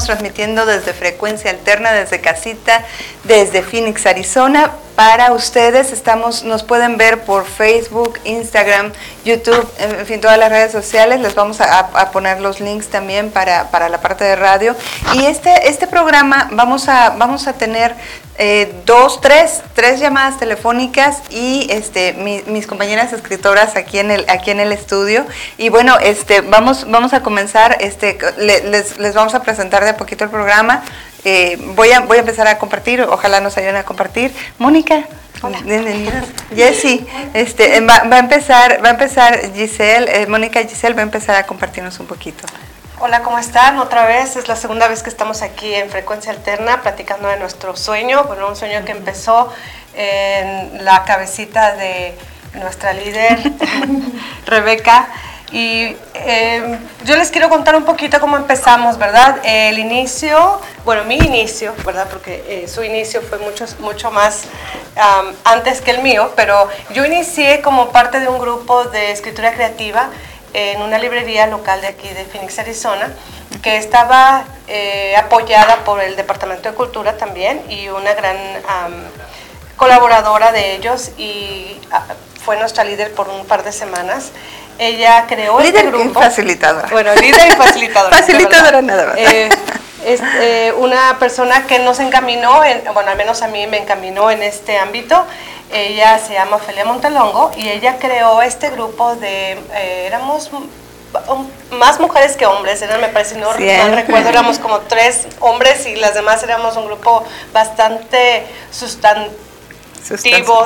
Estamos transmitiendo desde frecuencia alterna, desde casita, desde Phoenix, Arizona. Para ustedes estamos, nos pueden ver por Facebook, Instagram, YouTube, en fin, todas las redes sociales. Les vamos a, poner los links también para, la parte de radio. Y este, este programa vamos a, vamos a tener eh, dos, tres, tres llamadas telefónicas y este, mis compañeras escritoras aquí en el, aquí en el estudio. Y bueno, este, vamos, vamos a comenzar, este, les, les vamos a presentar de a poquito el programa. Eh, voy, a, voy a empezar a compartir, ojalá nos ayuden a compartir. Mónica, bienvenida. Jessy, este, va, va, a empezar, va a empezar Giselle, eh, Mónica Giselle va a empezar a compartirnos un poquito. Hola, ¿cómo están? Otra vez, es la segunda vez que estamos aquí en Frecuencia Alterna platicando de nuestro sueño, bueno, un sueño que empezó en la cabecita de nuestra líder, Rebeca. Y em, yo les quiero contar un poquito cómo empezamos, ¿verdad? El inicio, bueno, mi inicio, ¿verdad? Porque eh, su inicio fue mucho, mucho más antes que el mío, pero yo inicié como parte de un grupo de escritura creativa en una librería local de aquí de Phoenix, Arizona, que estaba eh, apoyada por el Departamento de Cultura también y una gran colaboradora de ellos y ah, fue nuestra líder por un par de semanas. Ella creó este líder grupo. facilitadora. Bueno, líder y facilitadora. facilitadora nada más. Eh, es eh, una persona que nos encaminó, en, bueno, al menos a mí me encaminó en este ámbito ella se llama Ofelia Montelongo y ella creó este grupo de, eh, éramos más mujeres que hombres, eran, me parece, no, recuerdo, éramos como tres hombres y las demás éramos un grupo bastante sustantivo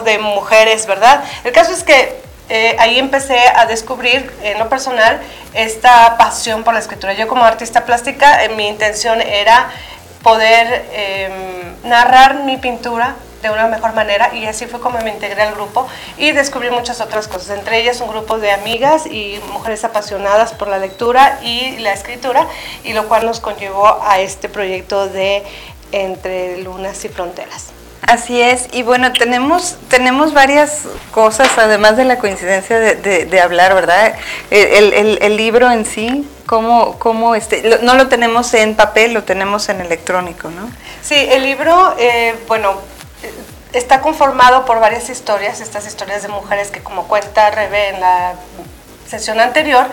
de mujeres, ¿verdad? El caso es que eh, ahí empecé a descubrir en lo personal esta pasión por la escritura. Yo como artista plástica, eh, mi intención era poder em, narrar mi pintura de una mejor manera y así fue como me integré al grupo y descubrí muchas otras cosas, entre ellas un grupo de amigas y mujeres apasionadas por la lectura y la escritura y lo cual nos conllevó a este proyecto de Entre Lunas y Fronteras. Así es, y bueno, tenemos, tenemos varias cosas, además de la coincidencia de, hablar, ¿verdad? El, libro en sí, ¿cómo, cómo este, no lo tenemos en papel, lo tenemos en electrónico, ¿no? Sí, el libro, eh, bueno, está conformado por varias historias, estas historias de mujeres que como cuenta Rebe en la sesión anterior,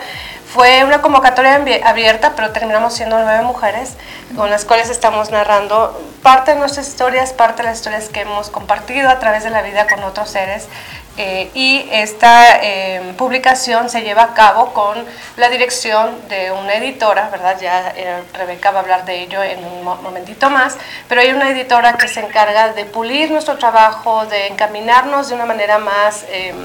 fue una convocatoria abierta, pero terminamos siendo nueve mujeres con las cuales estamos narrando parte de nuestras historias, parte de las historias que hemos compartido a través de la vida con otros seres eh, y esta em, publicación se lleva a cabo con la dirección de una editora, ¿verdad? Ya eh, Rebeca va a hablar de ello en un momentito más, pero hay una editora que se encarga de pulir nuestro trabajo, de encaminarnos de una manera más em,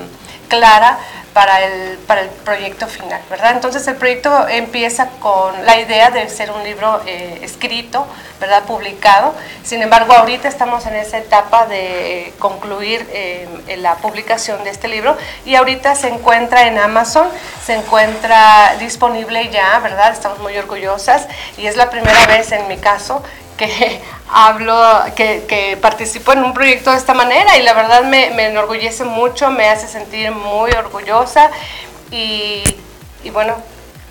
clara para el, para el proyecto final, ¿verdad? Entonces el proyecto empieza con la idea de ser un libro eh, escrito, ¿verdad? Publicado. Sin embargo, ahorita estamos en esa etapa de concluir eh, la publicación de este libro y ahorita se encuentra en Amazon, se encuentra disponible ya, ¿verdad? Estamos muy orgullosas y es la primera vez en mi caso que hablo, que, participo en un proyecto de esta manera y la verdad me, enorgullece mucho, me hace sentir muy orgullosa y, y bueno,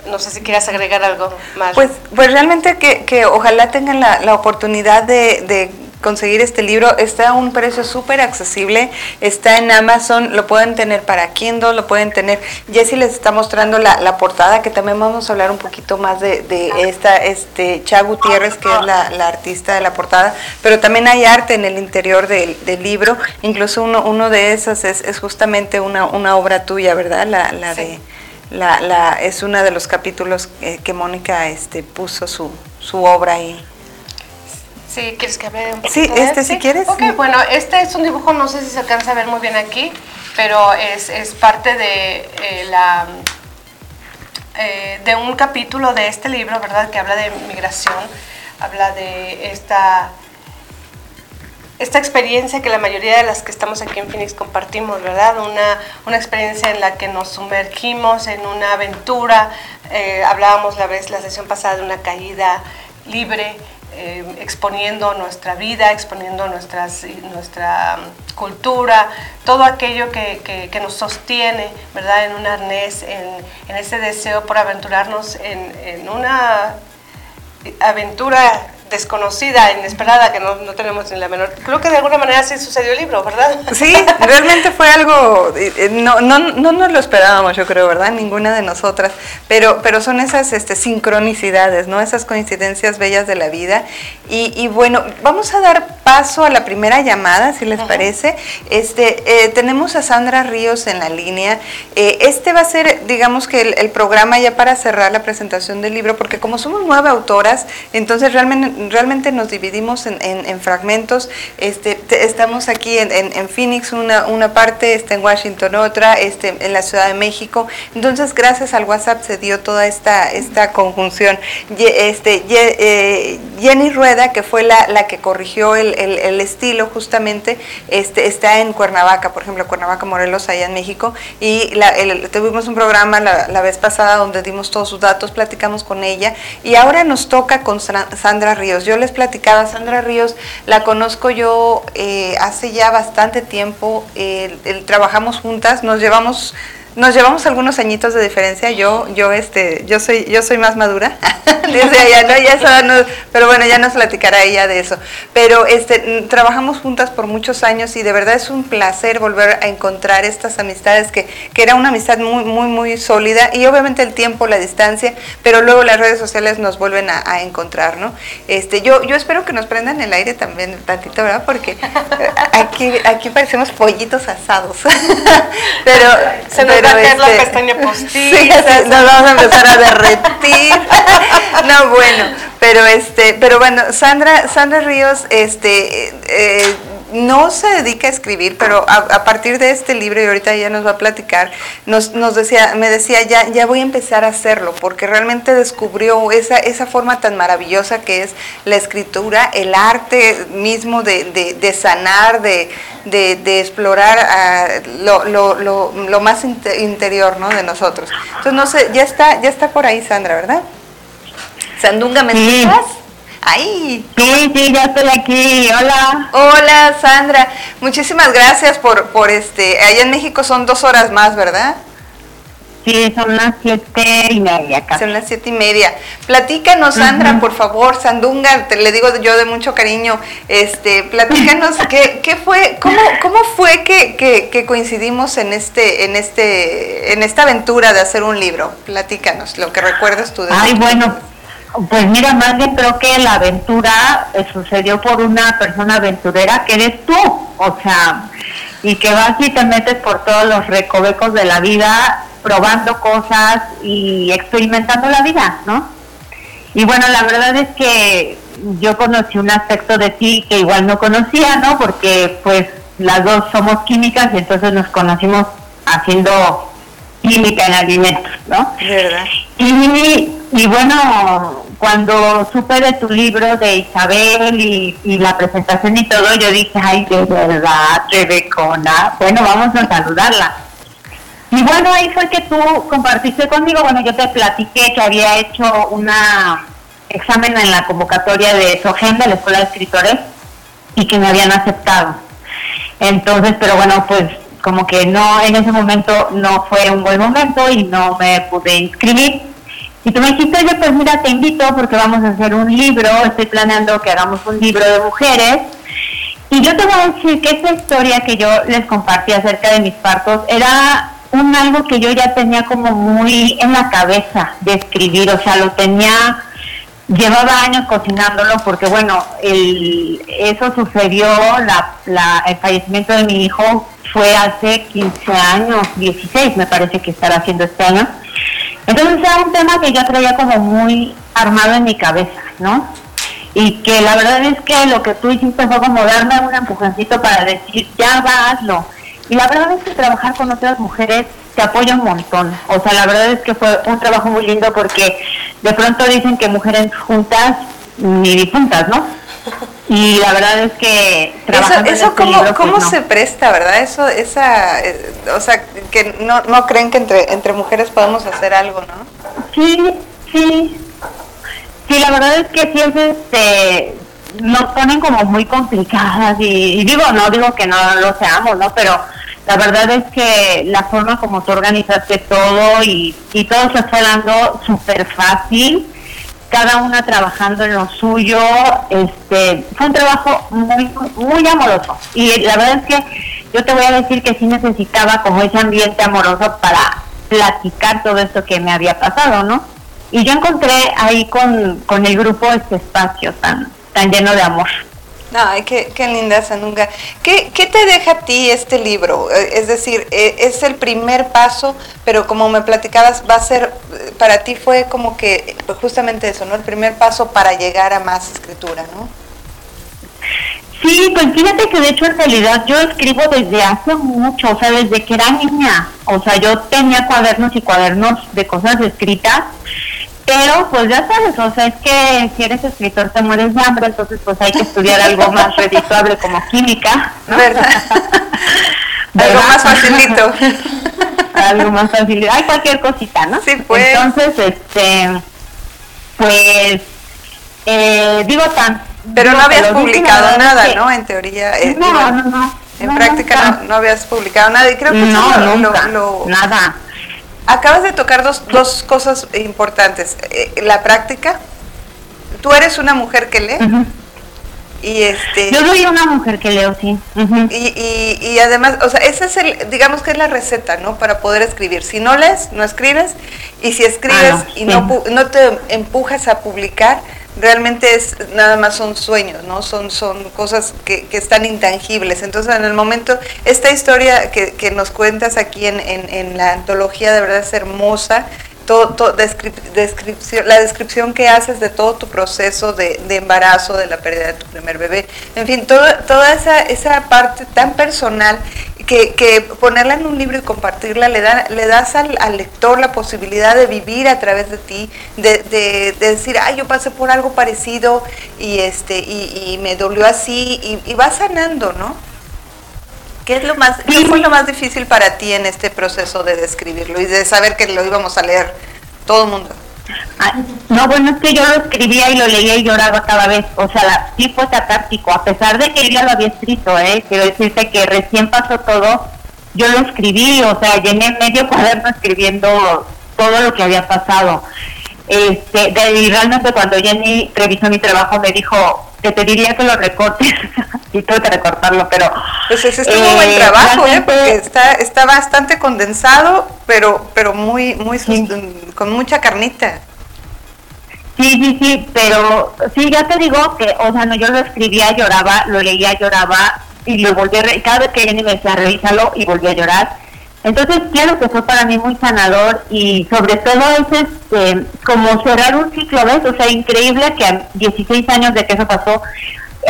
no sé si quieras agregar algo más. Pues, pues realmente que, que ojalá tengan la, la oportunidad de conseguir este libro. Está a un precio súper accesible, está en Amazon, lo pueden tener para Kindle, lo pueden tener. Jessy les está mostrando la, portada, que también vamos a hablar un poquito más de, esta, este, Cha Gutiérrez, que es la, artista de la portada, pero también hay arte en el interior del, libro, incluso uno, uno de esos es, justamente una, una, obra tuya, ¿verdad? La, la de... La, la, es uno de los capítulos que, que Mónica este, puso su, su obra ahí. Sí, ¿quieres que hable un poquito Sí, este si quieres. Ok, bueno, este es un dibujo, no sé si se alcanza a ver muy bien aquí, pero es, es parte de eh, la eh, de un capítulo de este libro, ¿verdad? Que habla de migración, habla de esta esta experiencia que la mayoría de las que estamos aquí en Phoenix compartimos, ¿verdad? Una, una experiencia en la que nos sumergimos en una aventura. Eh, hablábamos la vez, la sesión pasada de una caída libre, eh, exponiendo nuestra vida, exponiendo nuestra cultura, todo aquello que, nos sostiene, ¿verdad? En un arnés, en, ese deseo por aventurarnos en, una aventura desconocida, inesperada, que no, no, tenemos ni la menor. Creo que de alguna manera sí sucedió el libro, ¿verdad? Sí, realmente fue algo, eh, no, no, no nos lo esperábamos, yo creo, ¿verdad? Ninguna de nosotras, pero, pero son esas este, sincronicidades, ¿no? Esas coincidencias bellas de la vida. Y, y bueno, vamos a dar paso a la primera llamada, si les parece. Este, eh, tenemos a Sandra Ríos en la línea. Eh, este va a ser, digamos que el, el programa ya para cerrar la presentación del libro, porque como somos nueve autoras, entonces realmente realmente nos dividimos en, en, fragmentos. Este, estamos aquí en, en, Phoenix una, parte, está en Washington otra, este, en la Ciudad de México. Entonces, gracias al WhatsApp se dio toda esta, esta conjunción. Este, eh, Jenny Rueda, que fue la, la que corrigió el, el, el, estilo justamente, este, está en Cuernavaca, por ejemplo, Cuernavaca, Morelos, allá en México. Y la, tuvimos un programa la, la vez pasada donde dimos todos sus datos, platicamos con ella. Y ahora nos toca con Sandra Ríos yo les platicaba, Sandra Ríos, la conozco yo eh, hace ya bastante tiempo, trabajamos juntas, nos llevamos nos llevamos algunos añitos de diferencia. Yo, yo, este, yo soy, yo soy más madura. Desde allá, ¿no? Ya no, pero bueno, ya nos platicará ella de eso. Pero este, trabajamos juntas por muchos años y de verdad es un placer volver a encontrar estas amistades que, que era una amistad muy, muy, muy sólida y obviamente el tiempo, la distancia, pero luego las redes sociales nos vuelven a, a encontrar, ¿no? Este, yo, yo espero que nos prendan el aire también tantito, ¿verdad? Porque aquí, aquí parecemos pollitos asados. pero, pero va a la este, pestaña postiza. Sí, nos vamos a empezar a derretir. no, bueno, pero este, pero bueno, Sandra, Sandra Ríos, este, eh, no se dedica a escribir, pero a, partir de este libro, y ahorita ya nos va a platicar, nos, nos decía, me decía, ya, ya voy a empezar a hacerlo, porque realmente descubrió esa, esa forma tan maravillosa que es la escritura, el arte mismo de, de, sanar, de, de explorar ah, lo, lo, lo, lo, más interior ¿no? de nosotros. Entonces, no sé, ya está, ya está por ahí Sandra, ¿verdad? Sandunga, ¿me. Sí, sí, ya estoy aquí. Hola. Hola, Sandra. Muchísimas gracias por, por este. Allá en México son dos horas más, ¿verdad? Sí, son las siete y media Son las siete y media. Platícanos, Sandra, por favor, Sandunga, te le digo yo de mucho cariño, este, platícanos qué, qué fue, cómo, cómo fue que, que, que, coincidimos en este, en este, en esta aventura de hacer un libro. Platícanos, lo que recuerdas tú de Ay, bueno, pues mira, más bien creo que la aventura eh, sucedió por una persona aventurera que eres tú, o sea, y que vas y te metes por todos los recovecos de la vida, probando cosas y experimentando la vida, ¿no? Y bueno, la verdad es que yo conocí un aspecto de ti que igual no conocía, ¿no? Porque pues las dos somos químicas y entonces nos conocimos haciendo química en alimentos, ¿no? ¿Verdad? Y, y bueno, cuando supe de tu libro de Isabel y, la presentación y todo, yo dije, ay, de verdad, Rebecona, bueno, vamos a saludarla. Y bueno, ahí fue que tú compartiste conmigo, bueno, yo te platiqué que había hecho una examen en la convocatoria de SOGEN, de la Escuela de Escritores, y que me habían aceptado. Entonces, pero bueno, pues como que no, en ese momento no fue un buen momento y no me pude inscribir y tú me dijiste, oye, pues mira, te invito porque vamos a hacer un libro, estoy planeando que hagamos un libro de mujeres. Y yo te voy a decir que esa historia que yo les compartí acerca de mis partos era un algo que yo ya tenía como muy en la cabeza de escribir, o sea, lo tenía, llevaba años cocinándolo porque bueno, el, eso sucedió, la, el fallecimiento de mi hijo fue hace 15 años, 16 me parece que estará haciendo este año. Entonces era un tema que yo traía como muy armado en mi cabeza, ¿no? Y que la verdad es que lo que tú hiciste fue como darme un empujoncito para decir, ya va, hazlo. Y la verdad es que trabajar con otras mujeres te apoya un montón. O sea, la verdad es que fue un trabajo muy lindo porque de pronto dicen que mujeres juntas ni difuntas, ¿no? y la verdad es que eso, eso este cómo, cómo se presta verdad eso esa eh, o sea que no, no creen que entre entre mujeres podemos hacer algo no sí sí. Sí la verdad es que siempre este nos ponen como muy complicadas y, digo no digo que no lo seamos no pero la verdad es que la forma como tú organizaste todo y, y todo se está dando súper fácil cada una trabajando en lo suyo. Este, fue un trabajo muy, muy amoroso. Y la verdad es que yo te voy a decir que sí necesitaba como ese ambiente amoroso para platicar todo esto que me había pasado, ¿no? Y yo encontré ahí con, con el grupo este espacio tan, tan lleno de amor. Ay, qué, qué linda Sanunga. ¿Qué, ¿Qué te deja a ti este libro? Eh, Es decir, eh, es el primer paso, pero como me platicabas, va a ser, eh, para ti fue como que pues, justamente eso, ¿no? El primer paso para llegar a más escritura, ¿no? Sí, pues fíjate que de hecho en realidad yo escribo desde hace mucho, o sea, desde que era niña. O sea, yo tenía cuadernos y cuadernos de cosas escritas, pero pues ya sabes, o sea, es que si eres escritor te mueres de hambre, entonces pues hay que estudiar algo más redituable como química. ¿no? ¿Verdad? Algo más facilito. algo más fácil. Hay cualquier cosita, ¿no? Sí, pues. Entonces, este, pues, eh, digo tan. Pero digo, no habías publicado nada, ¿no? En teoría. eh, No, digo, no, no. En práctica no, no habías publicado nada y creo que No, lo- nunca, lo- nada. Acabas de tocar dos, dos cosas importantes. Eh, la práctica. Tú eres una mujer que lee y este Yo soy una mujer que leo, sí. Y, y, y además, o sea, ese es el, digamos que es la receta, ¿no? Para poder escribir. Si no lees, no escribes. Y si escribes Ah, no, y sí. no, no te empujas a publicar, realmente es nada más son sueños, ¿no? Son, son cosas que, que están intangibles. Entonces, en el momento, esta historia que, que nos cuentas aquí en, en, la antología de verdad es hermosa. Todo, todo- descrip- descripción, la descripción que haces de todo tu proceso de, de embarazo, de la pérdida de tu primer bebé, en fin, toda esa, esa parte tan personal que, que ponerla en un libro y compartirla le, da, le das al, al lector la posibilidad de vivir a través de ti, de, de- de decir, ay, yo pasé por algo parecido y, este, y, y me dolió así, y, y va sanando, ¿no? ¿Qué es lo más, qué fue lo más difícil para ti en este proceso de describirlo y de saber que lo íbamos a leer todo el mundo? Ah, No, bueno, es que yo lo escribía y lo leía y lloraba cada vez. O sea, sí fue catártico, a pesar de que ya lo había escrito, ¿eh? Quiero decirte que recién pasó todo, yo lo escribí, o sea, llené medio cuaderno escribiendo todo lo que había pasado. Este, de, y realmente cuando Jenny revisó mi trabajo me dijo que te diría que lo recortes y tuve que recortarlo, pero... Pues ese estuvo eh, buen trabajo, ¿eh? Porque está, está bastante condensado, pero, pero muy, muy Sí. con mucha carnita. Sí, sí, sí, pero sí, ya te digo que, o sea, no, yo lo escribía, lloraba, lo leía, lloraba, y lo volví a re- cada vez que Jenny me decía, revísalo, y volví a llorar. Entonces, claro que fue para mí muy sanador, y sobre todo es este, como cerrar un ciclo, ¿ves? O sea, increíble que a 16 años de que eso pasó,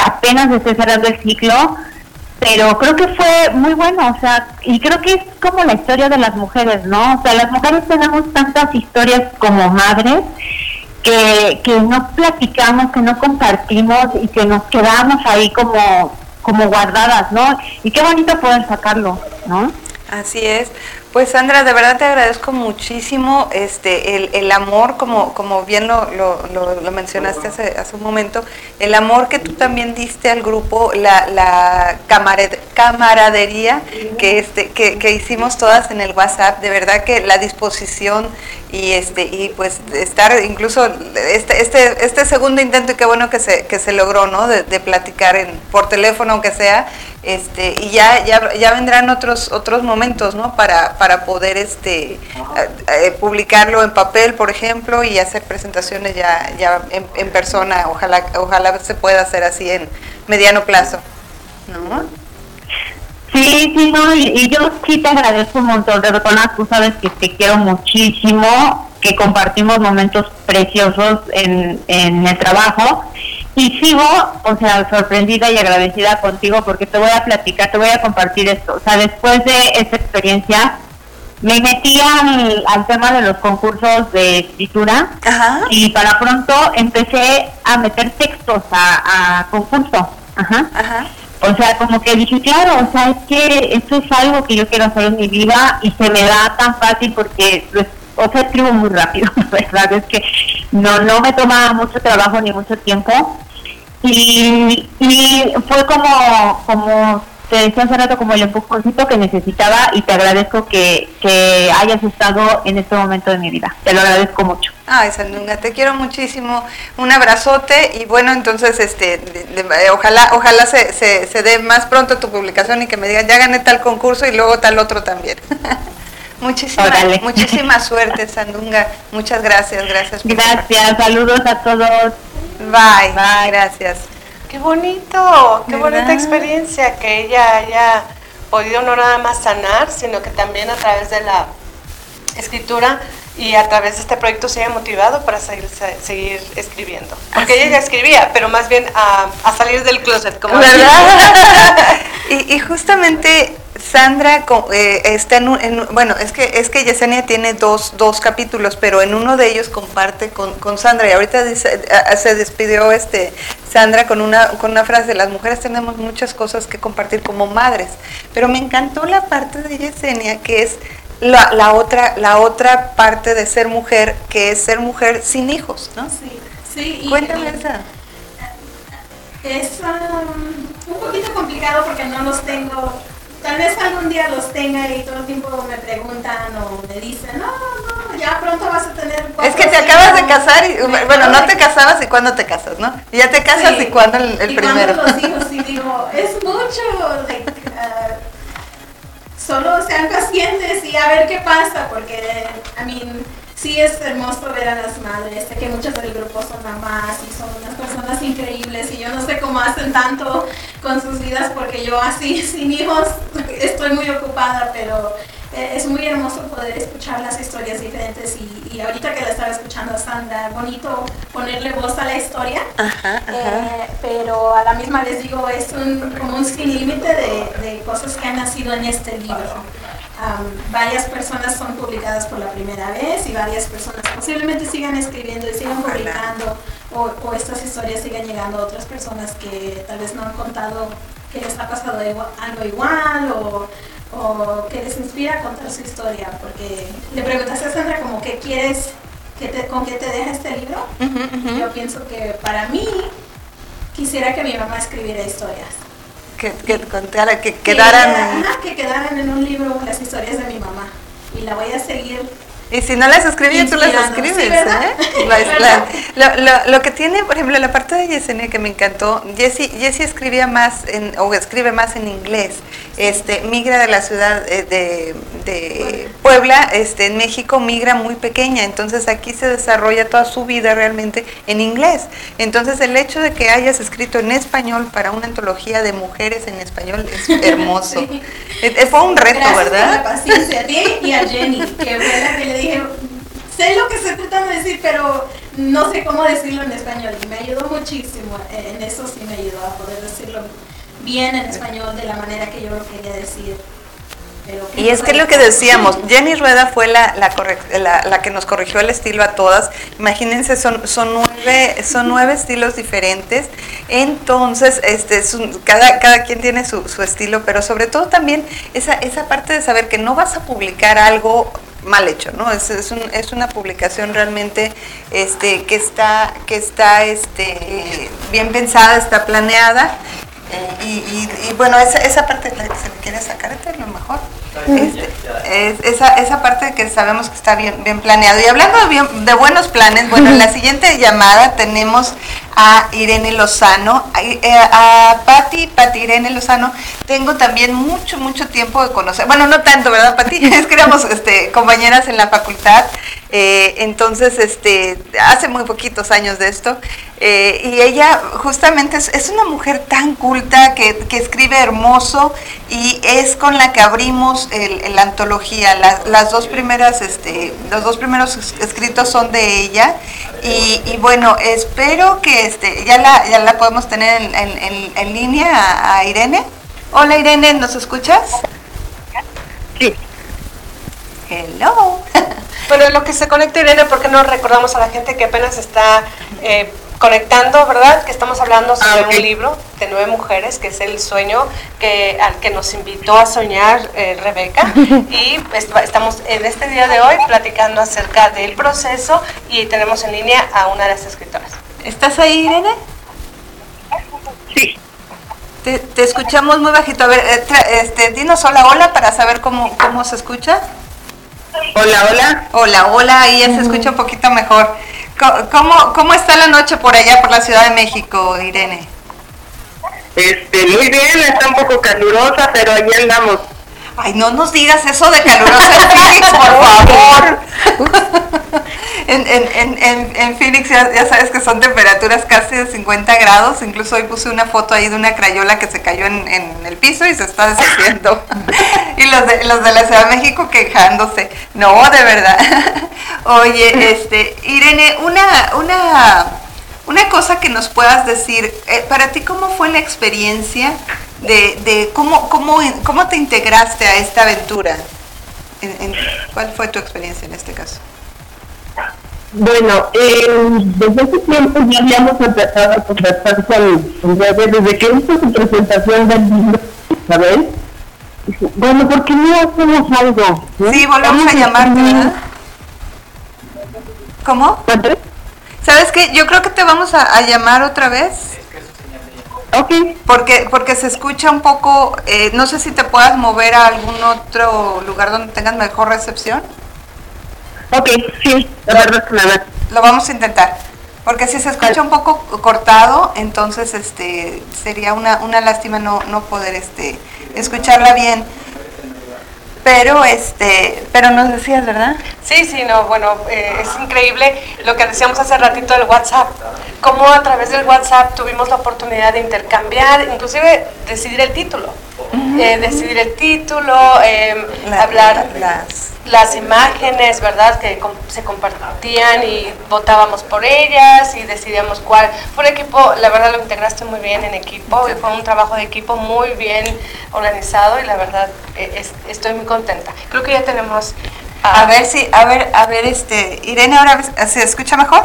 apenas esté cerrando el ciclo, pero creo que fue muy bueno, o sea, y creo que es como la historia de las mujeres, ¿no? O sea, las mujeres tenemos tantas historias como madres, que, que no platicamos, que no compartimos y que nos quedamos ahí como, como guardadas, ¿no? Y qué bonito poder sacarlo, ¿no? Así es. Pues Sandra, de verdad te agradezco muchísimo este el, el amor, como, como bien lo, lo, lo- mencionaste hace, hace un momento, el amor que tú también diste al grupo, la, la camarad- camaradería que, este, que, que hicimos todas en el WhatsApp, de verdad que la disposición y este y pues estar incluso este, este, este segundo intento y qué bueno que se, que se logró, ¿no? De, de platicar en, por teléfono aunque sea, este, y ya, ya, ya vendrán otros, otros momentos, ¿no? Para, para poder este, eh, eh, publicarlo en papel, por ejemplo, y hacer presentaciones ya, ya en, en persona. Ojalá, ojalá se pueda hacer así en mediano plazo, ¿no? Sí, sí, no, y, y yo sí te agradezco un montón, de verdad, tú sabes que te quiero muchísimo, que compartimos momentos preciosos en, en el trabajo, y sigo, o sea, sorprendida y agradecida contigo porque te voy a platicar, te voy a compartir esto, o sea, después de esta experiencia, me metí al, al tema de los concursos de escritura, Ajá. y para pronto empecé a meter textos a, a concurso, ajá. Ajá. O sea, como que dije, claro, o sea, es que esto es algo que yo quiero hacer en mi vida y se me da tan fácil porque, pues, o sea, escribo muy rápido, la verdad es que no, no me toma mucho trabajo ni mucho tiempo. Y, y fue como, como te decía hace rato, como el empujoncito que necesitaba y te agradezco que, que hayas estado en este momento de mi vida. Te lo agradezco mucho. Ay, Sandunga, te quiero muchísimo. Un abrazote y bueno, entonces, este, ojalá, ojalá se, se, dé más pronto tu publicación y que me digan, ya gané tal concurso y luego tal otro también. muchísima, muchísima suerte, Sandunga. Muchas gracias, gracias. Gracias, saludos a todos. Bye, bye, gracias. Qué bonito, qué bonita experiencia que ella haya podido no nada más sanar, sino que también a través de la escritura y a través de este proyecto se haya motivado para seguir, seguir escribiendo. Porque ella ya escribía, pero más bien a, salir del closet, como ¿verdad? y, y, justamente Sandra eh, está en, bueno, es que es que Yesenia tiene dos, dos capítulos, pero en uno de ellos comparte con, con Sandra y ahorita se despidió este Sandra con una con una frase, las mujeres tenemos muchas cosas que compartir como madres, pero me encantó la parte de Yesenia que es la, la, otra, la otra parte de ser mujer, que es ser mujer sin hijos, ¿no? Sí, sí. Cuéntame esa. Es um, un poquito complicado porque no los tengo. Tal vez algún día los tenga y todo el tiempo me preguntan o me dicen, no, no, ya pronto vas a tener... Es que te acabas de casar y, bueno, no te casabas y cuándo te casas, ¿no? Y ya te casas y cuándo el, el y primero. los hijos, y digo, es mucho, like, uh, solo sean pacientes y a ver qué pasa, porque, a mí sí es hermoso ver a las madres, sé que muchas del grupo son mamás y son unas personas increíbles y yo no sé cómo hacen tanto con sus vidas porque yo así, sin hijos, estoy muy ocupada, pero eh, es muy hermoso poder escuchar las historias diferentes y, ahorita que la estaba escuchando a Sandra, bonito ponerle voz a la historia, eh, pero a la misma vez digo, es un, como un sin límite de, de, cosas que han nacido en este libro. Varias personas son publicadas por la primera vez y varias personas posiblemente sigan escribiendo y sigan publicando o, o estas historias sigan llegando a otras personas que tal vez no han contado que les ha pasado algo igual o o que les inspira a contar su historia, porque le preguntaste a Sandra como qué quieres, que te, con qué te deja este libro. Yo pienso que para mí quisiera que mi mamá escribiera historias. Que, que, contara, que quedaran... Que, que quedaran en un libro las historias de mi mamá. Y la voy a seguir y si no las escribí, tú las escribes. ¿eh? lo, que tiene, por ejemplo, la parte de Yesenia que me encantó, Jessie, Jessie escribía más en, o escribe más en inglés. Este, migra de la ciudad eh, de, de, Puebla, este, en México migra muy pequeña, entonces aquí se desarrolla toda su vida realmente en inglés. Entonces el hecho de que hayas escrito en español para una antología de mujeres en español es hermoso. Eh, fue un reto, ¿verdad? la paciencia a ti y a Jenny, que la que dije, sé lo que se trata de decir, pero no sé cómo decirlo en español. Y me ayudó muchísimo, eh, en eso sí me ayudó a poder decirlo bien en español de la manera que yo lo quería decir. Y es que lo que decíamos, Jenny Rueda fue la, la, la, que nos corrigió el estilo a todas. Imagínense, son, son, nueve, son nueve estilos diferentes. Entonces, este, cada, cada quien tiene su, su estilo, pero sobre todo también esa, esa parte de saber que no vas a publicar algo mal hecho, ¿no? Es, es, un, es una publicación realmente este, que está, que está este, bien pensada, está planeada. Eh, y, y, bueno, esa, esa parte que se le quiere sacar, es lo mejor. Este, es, esa, esa parte que sabemos que está bien, bien planeado. Y hablando de, de buenos planes, bueno, en la siguiente llamada tenemos a Irene Lozano, a, eh, a Pati Irene Lozano, tengo también mucho, mucho tiempo de conocer, bueno, no tanto, ¿verdad, Pati? Es que éramos este, compañeras en la facultad, eh, entonces, este, hace muy poquitos años de esto, eh, y ella justamente es, una mujer tan culta que, escribe hermoso y es con la que abrimos la antología. las dos primeras, este, los dos primeros escritos son de ella y, bueno, espero que este, ya la, ya la podemos tener en, en, en línea a, Irene. Hola Irene, ¿nos escuchas? Sí. Hello. Bueno, lo que se conecta Irene, porque no recordamos a la gente que apenas está eh, conectando, ¿verdad? Que estamos hablando ah, sobre un libro de nueve mujeres, que es el sueño que, al que nos invitó a soñar eh, Rebeca. y estamos en este día de hoy platicando acerca del proceso y tenemos en línea a una de las escritoras. ¿Estás ahí, Irene? Sí. Te, escuchamos muy bajito. A ver, eh, este, dinos hola, hola para saber cómo, cómo se escucha. Hola, hola. Hola, hola, ahí ya se escucha un poquito mejor. ¿Cómo, ¿Cómo está la noche por allá, por la Ciudad de México, Irene? Este, muy bien, está un poco calurosa, pero ahí andamos. Ay, no nos digas eso de calurosa por favor. En, en, en, en, en Phoenix ya, ya sabes que son temperaturas casi de 50 grados. Incluso hoy puse una foto ahí de una crayola que se cayó en, en el piso y se está deshaciendo. y los de, los de la Ciudad de México quejándose. No, de verdad. Oye, este, Irene, una, una, una cosa que nos puedas decir, eh, para ti, ¿cómo fue la experiencia de, de cómo, cómo, cómo te integraste a esta aventura? En- en- ¿Cuál fue tu experiencia en este caso? Bueno, eh, desde ese tiempo ya habíamos empezado a conversar con, desde que hizo su presentación del libro, ¿sabes? Bueno, ¿por qué no hacemos algo? no? Sí, volvemos a llamarte, ¿verdad? ¿Cómo? ¿Sabes qué? Yo creo que te vamos a, a llamar otra vez. Ok, Porque, porque se escucha un poco, eh, no sé si te puedas mover a algún otro lugar donde tengas mejor recepción. Ok, sí, la verdad es que me da. Lo vamos a intentar. Porque si se escucha un poco cortado, entonces este sería una, una lástima no, no poder este escucharla bien. Pero este, pero nos decías, ¿verdad? Sí, sí, no, bueno, eh, es increíble lo que decíamos hace ratito del WhatsApp, cómo a través del WhatsApp tuvimos la oportunidad de intercambiar, inclusive decidir el título, Eh, decidir el título, eh, La- hablar la- las las imágenes, ¿verdad? Que se compartían y votábamos por ellas y decidíamos cuál. Fue un equipo, la verdad lo integraste muy bien en equipo y fue un trabajo de equipo muy bien organizado y la verdad es- estoy muy contenta. Creo que ya tenemos... A ver si, a ver, a ver, este, Irene, ahora se escucha mejor.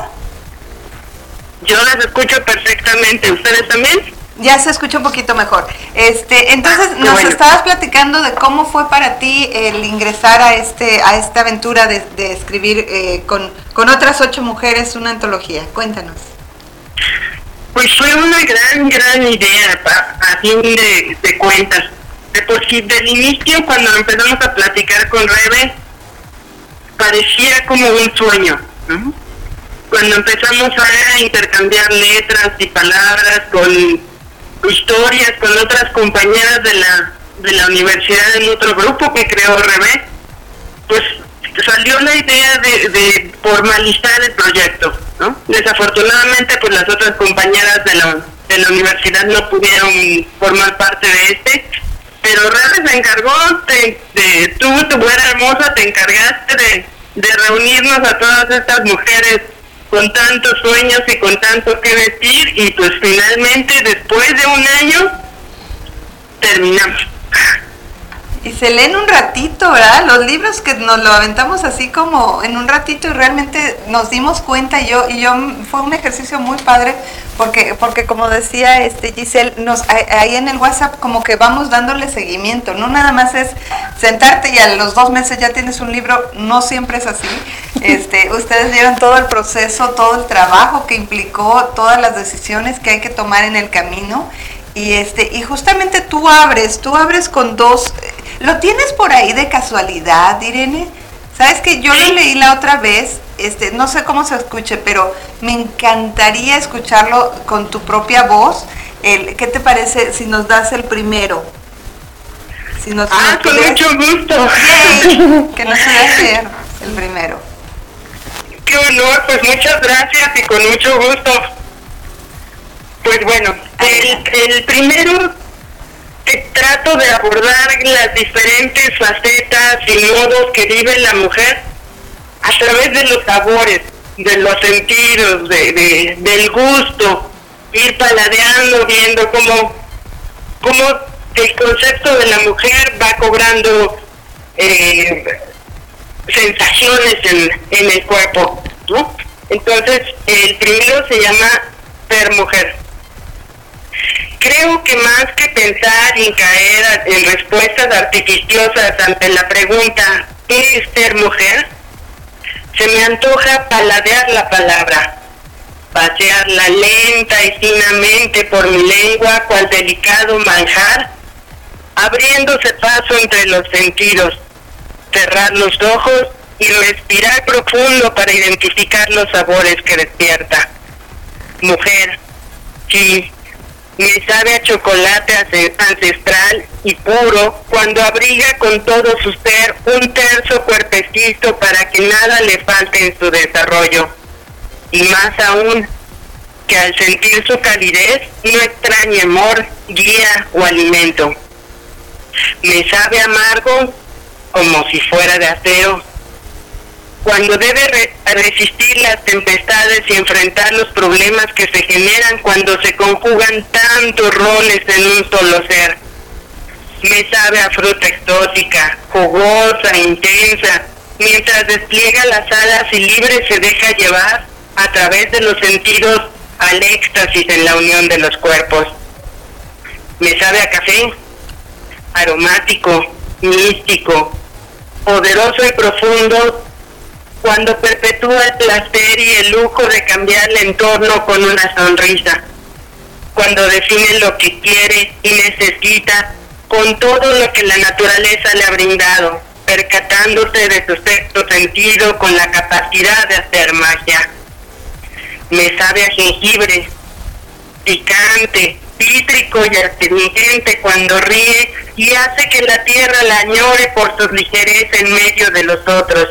Yo las escucho perfectamente, ¿ustedes también? Ya se escucha un poquito mejor. Este, entonces Qué nos bueno. estabas platicando de cómo fue para ti el ingresar a este, a esta aventura de, de escribir eh, con, con otras ocho mujeres una antología. Cuéntanos. Pues fue una gran, gran idea, pa- a fin de, de cuentas. De por sí, del inicio, cuando empezamos a platicar con Rebe, parecía como un sueño. ¿no? Cuando empezamos a intercambiar letras y palabras con historias con otras compañeras de la, de la universidad en otro grupo que creó Rebe, pues salió la idea de, de formalizar el proyecto, ¿no? Desafortunadamente, pues las otras compañeras de la, de la universidad no pudieron formar parte de este, pero Rebe se encargó de, de tú, tu buena hermosa, te encargaste de reunirnos a todas estas mujeres con tantos sueños y con tanto que decir y pues finalmente después de un año terminamos. Y se leen un ratito, ¿verdad? Los libros que nos lo aventamos así como en un ratito y realmente nos dimos cuenta y yo y yo fue un ejercicio muy padre porque porque como decía este Giselle, nos ahí en el WhatsApp como que vamos dándole seguimiento, no nada más es sentarte y a los dos meses ya tienes un libro, no siempre es así. Este, ustedes vieron todo el proceso, todo el trabajo que implicó, todas las decisiones que hay que tomar en el camino y este y justamente tú abres, tú abres con dos ¿Lo tienes por ahí de casualidad, Irene? Sabes que yo lo leí la otra vez, este, no sé cómo se escuche, pero me encantaría escucharlo con tu propia voz. El, ¿Qué te parece si nos das el primero? Si nos, Ah, con mucho gusto. Que nos pudieras leer el primero. Qué honor, pues muchas gracias y con mucho gusto. Pues bueno, el, el primero eh, trato de abordar las diferentes facetas y modos que vive la mujer a través de los sabores, de los sentidos, de, de- del gusto, ir paladeando, viendo cómo, cómo el concepto de la mujer va cobrando eh, sensaciones en, en el cuerpo, ¿no? Entonces, el primero se llama ser mujer. Creo que más que pensar y caer en respuestas artificiosas ante la pregunta ¿qué es ser mujer? Se me antoja paladear la palabra, pasearla lenta y finamente por mi lengua cual delicado manjar, abriéndose paso entre los sentidos, cerrar los ojos y respirar profundo para identificar los sabores que despierta. Mujer, sí, me sabe a chocolate ancestral y puro cuando abriga con todo su ser un terzo cuerpecito para que nada le falte en su desarrollo. Y más aún, que al sentir su calidez no extrañe amor, guía o alimento. Me sabe amargo como si fuera de acero cuando debe resistir las tempestades y enfrentar los problemas que se generan cuando se conjugan tantos roles en un solo ser. Me sabe a fruta exótica, jugosa, intensa, mientras despliega las alas y libre se deja llevar a través de los sentidos al éxtasis en la unión de los cuerpos. Me sabe a café, aromático, místico, poderoso y profundo cuando perpetúa el placer y el lujo de cambiar el entorno con una sonrisa, cuando define lo que quiere y necesita con todo lo que la naturaleza le ha brindado, percatándose de su sexto sentido con la capacidad de hacer magia. Me sabe a jengibre, picante, cítrico y astringente cuando ríe y hace que la tierra la añore por su ligereza en medio de los otros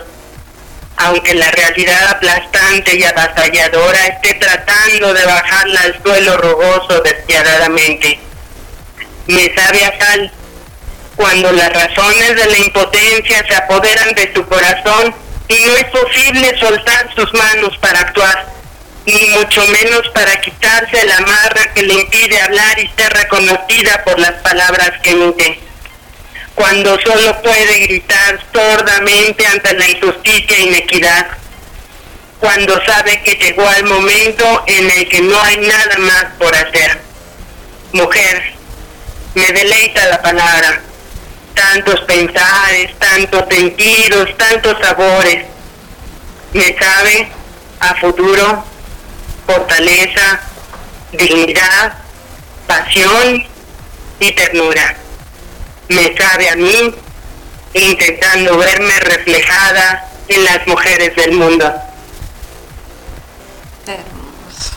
aunque la realidad aplastante y avasalladora esté tratando de bajarla al suelo rugoso despiadadamente. Me sabe a sal cuando las razones de la impotencia se apoderan de su corazón y no es posible soltar sus manos para actuar, ni mucho menos para quitarse la amarra que le impide hablar y ser reconocida por las palabras que emite cuando solo puede gritar sordamente ante la injusticia e inequidad, cuando sabe que llegó el momento en el que no hay nada más por hacer. Mujer, me deleita la palabra, tantos pensares, tantos sentidos, tantos sabores. Me sabe a futuro, fortaleza, dignidad, pasión y ternura me sabe a mí, intentando verme reflejada en las mujeres del mundo. Hermoso.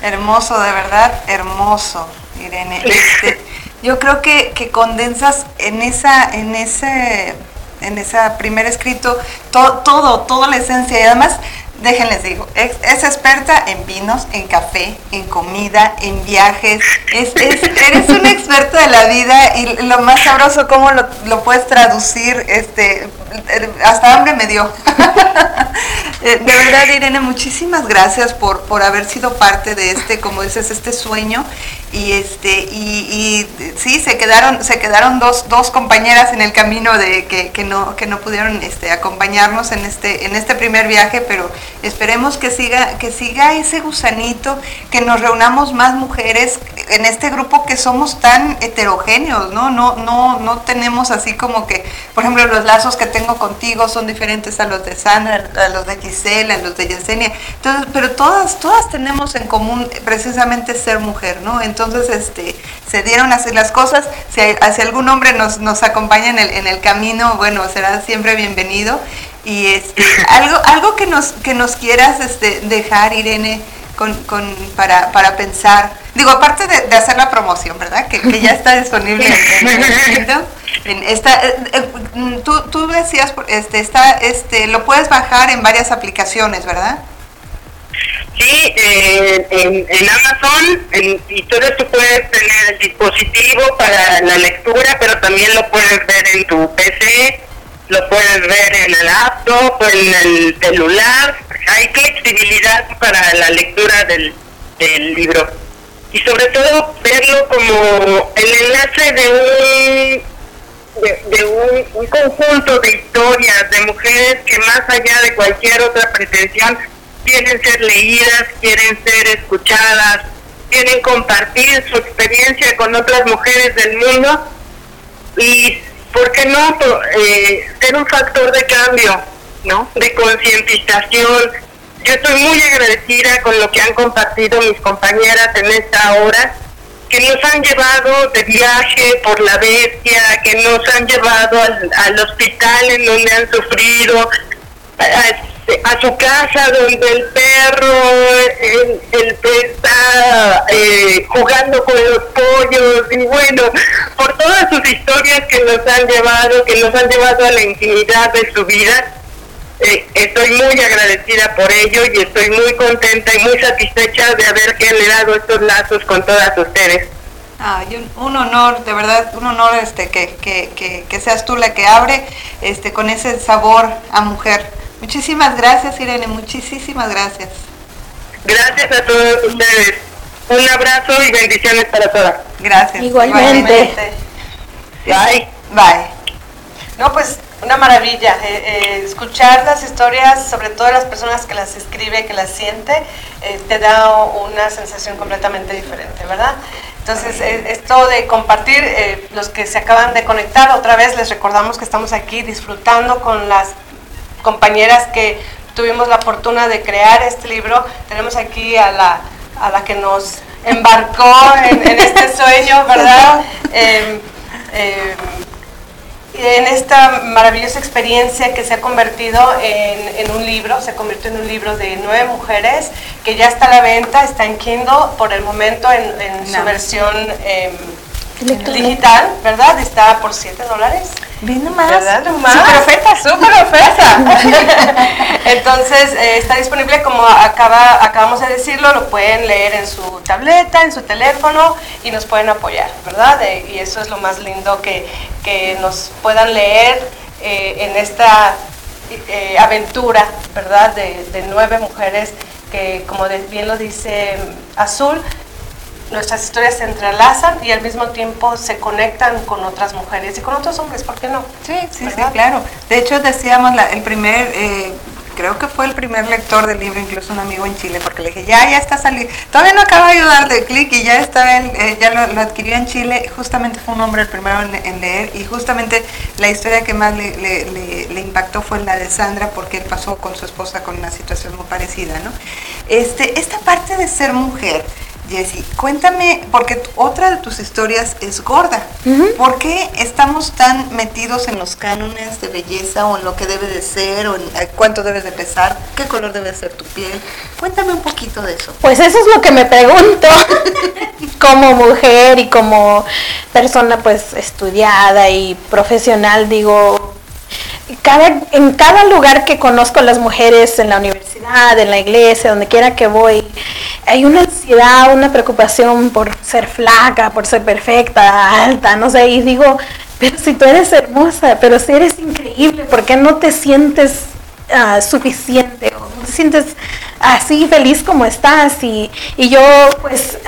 Hermoso, de verdad, hermoso, Irene. Este, yo creo que, que, condensas en esa, en ese, en ese primer escrito todo, todo, toda la esencia y además déjenles digo, es, experta en vinos, en café, en comida, en viajes. Es, eres una experta de la vida y lo más sabroso, cómo lo, puedes traducir, este, hasta hambre me dio. Eh, de verdad, Irene, muchísimas gracias por, por haber sido parte de este, como dices, este sueño. Y este, y, sí, se quedaron, se quedaron dos, dos compañeras en el camino de que, que no, que no pudieron este, acompañarnos en este, en este primer viaje, pero Esperemos que siga, que siga ese gusanito, que nos reunamos más mujeres en este grupo que somos tan heterogéneos, ¿no? No, no, no tenemos así como que, por ejemplo, los lazos que tengo contigo son diferentes a los de Sandra, a los de Gisela, a los de Yesenia. Entonces, pero todas, todas tenemos en común precisamente ser mujer, ¿no? Entonces, este, se dieron así las cosas. Si, si algún hombre nos, nos acompaña en el, en el camino, bueno, será siempre bienvenido. Y este, algo, algo que nos, que nos quieras este, dejar, Irene, con, con, para, para pensar. Digo, aparte de, hacer la promoción, ¿verdad? Que, que ya está disponible en, en, esta, eh, eh, tú, tú, decías, este, está, este, lo puedes bajar en varias aplicaciones, ¿verdad? Sí, eh, en, en, Amazon y todo tú puedes tener el dispositivo para la lectura, pero también lo puedes ver en tu PC lo puedes ver en el laptop, en el celular, hay flexibilidad para la lectura del, libro. Y sobre todo verlo como el enlace de un, de, un, conjunto de historias de mujeres que más allá de cualquier otra pretensión quieren ser leídas, quieren ser escuchadas, quieren compartir su experiencia con otras mujeres del mundo y ¿por qué no eh, ser un factor de cambio, ¿no? De concientización. Yo estoy muy agradecida con lo que han compartido mis compañeras en esta hora, que nos han llevado de viaje por la bestia, que nos han llevado al, al hospital en donde han sufrido, su casa donde el perro el, el está eh, jugando con los pollos y bueno, por todas sus historias que nos han llevado, que nos han llevado a la intimidad de su vida. Eh, estoy muy agradecida por ello y estoy muy contenta y muy satisfecha de haber generado estos lazos con todas ustedes. Ay, un, honor, de verdad, un honor este que, que, que, seas tú la que abre este con ese sabor a mujer. Muchísimas gracias, Irene, muchísimas gracias. Gracias a todos ustedes. Un abrazo y bendiciones para todas. Gracias. Igualmente. Bye. Bye. No, pues una maravilla. Eh, eh, escuchar las historias, sobre todo las personas que las escribe, que las siente, eh, te da una sensación completamente diferente, ¿verdad? Entonces, esto de compartir, los que se acaban de conectar, otra vez les recordamos que estamos aquí disfrutando con las compañeras que tuvimos la fortuna de crear este libro. Tenemos aquí a la, a la que nos embarcó en, este sueño, ¿verdad? Em, en esta maravillosa experiencia que se ha convertido en, un libro, se convirtió en un libro de nueve mujeres que ya está a la venta, está en Kindle por el momento en, su versión em, digital, ¿verdad? Está por 7 dólares. Bien nomás. ¿Verdad? Super oferta. Super oferta. Entonces, eh, está disponible como acaba, acabamos de decirlo, lo pueden leer en su tableta, en su teléfono y nos pueden apoyar, ¿verdad? y eso es lo más lindo que, que nos puedan leer eh, en esta eh, aventura, ¿verdad? De, de nueve mujeres que, como bien lo dice Azul, nuestras historias se entrelazan y al mismo tiempo se conectan con otras mujeres y con otros hombres, ¿por qué no? Sí, sí, sí, claro. De hecho, decíamos, el primer, eh, creo que fue el primer lector del libro, incluso un amigo en Chile, porque le dije, ya, ya está saliendo, todavía no acaba de ayudar de clic y ya está, él, eh, ya lo, adquirió en Chile, justamente fue un hombre el primero en, leer y justamente la historia que más le, le, impactó fue la de Sandra, porque él pasó con su esposa con una situación muy parecida, ¿no? Este, esta parte de ser mujer, Jessy, cuéntame, porque otra de tus historias es gorda. ¿Por qué estamos tan metidos en los cánones de belleza o en lo que debe de ser o en eh, cuánto debes de pesar? ¿Qué color debe ser tu piel? Cuéntame un poquito de eso. Pues eso es lo que me pregunto como mujer y como persona pues estudiada y profesional. Digo, cada, en cada lugar que conozco las mujeres, en la universidad, en la iglesia, donde quiera que voy, hay una ansiedad, una preocupación por ser flaca, por ser perfecta, alta, no sé, y digo, pero si tú eres hermosa, pero si eres increíble, ¿por qué no te sientes ah, suficiente o no te sientes así feliz como estás? Y, y yo, pues,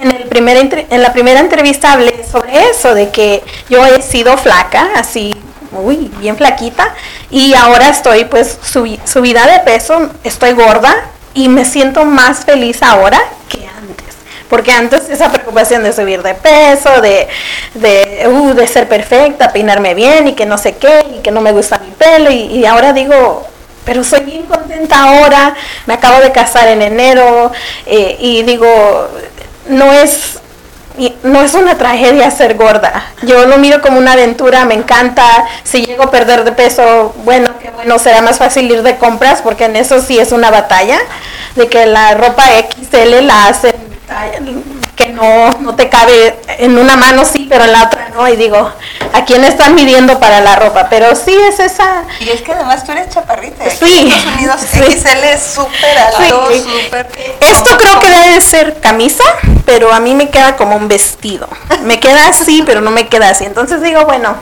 en, el primer, en la primera entrevista hablé sobre eso, de que yo he sido flaca, así uy, bien flaquita y ahora estoy pues subida de peso, estoy gorda y me siento más feliz ahora que antes. Porque antes esa preocupación de subir de peso, de, de, uh, de ser perfecta, peinarme bien y que no sé qué, y que no me gusta mi pelo, y, ahora digo, pero soy bien contenta ahora, me acabo de casar en enero, eh, y digo, no es no es una tragedia ser gorda. Yo lo miro como una aventura, me encanta. Si llego a perder de peso, bueno, que bueno, será más fácil ir de compras porque en eso sí es una batalla de que la ropa XL la hacen que no, no te cabe en una mano sí, pero en la otra no. Y digo, ¿a quién están midiendo para la ropa? Pero sí es esa... Y es que además tú eres chaparrita. Sí. Estados Unidos XL es súper alto, súper... Esto creo que debe ser camisa, pero a mí me queda como un vestido. Me queda así, pero no me queda así. Entonces digo, bueno,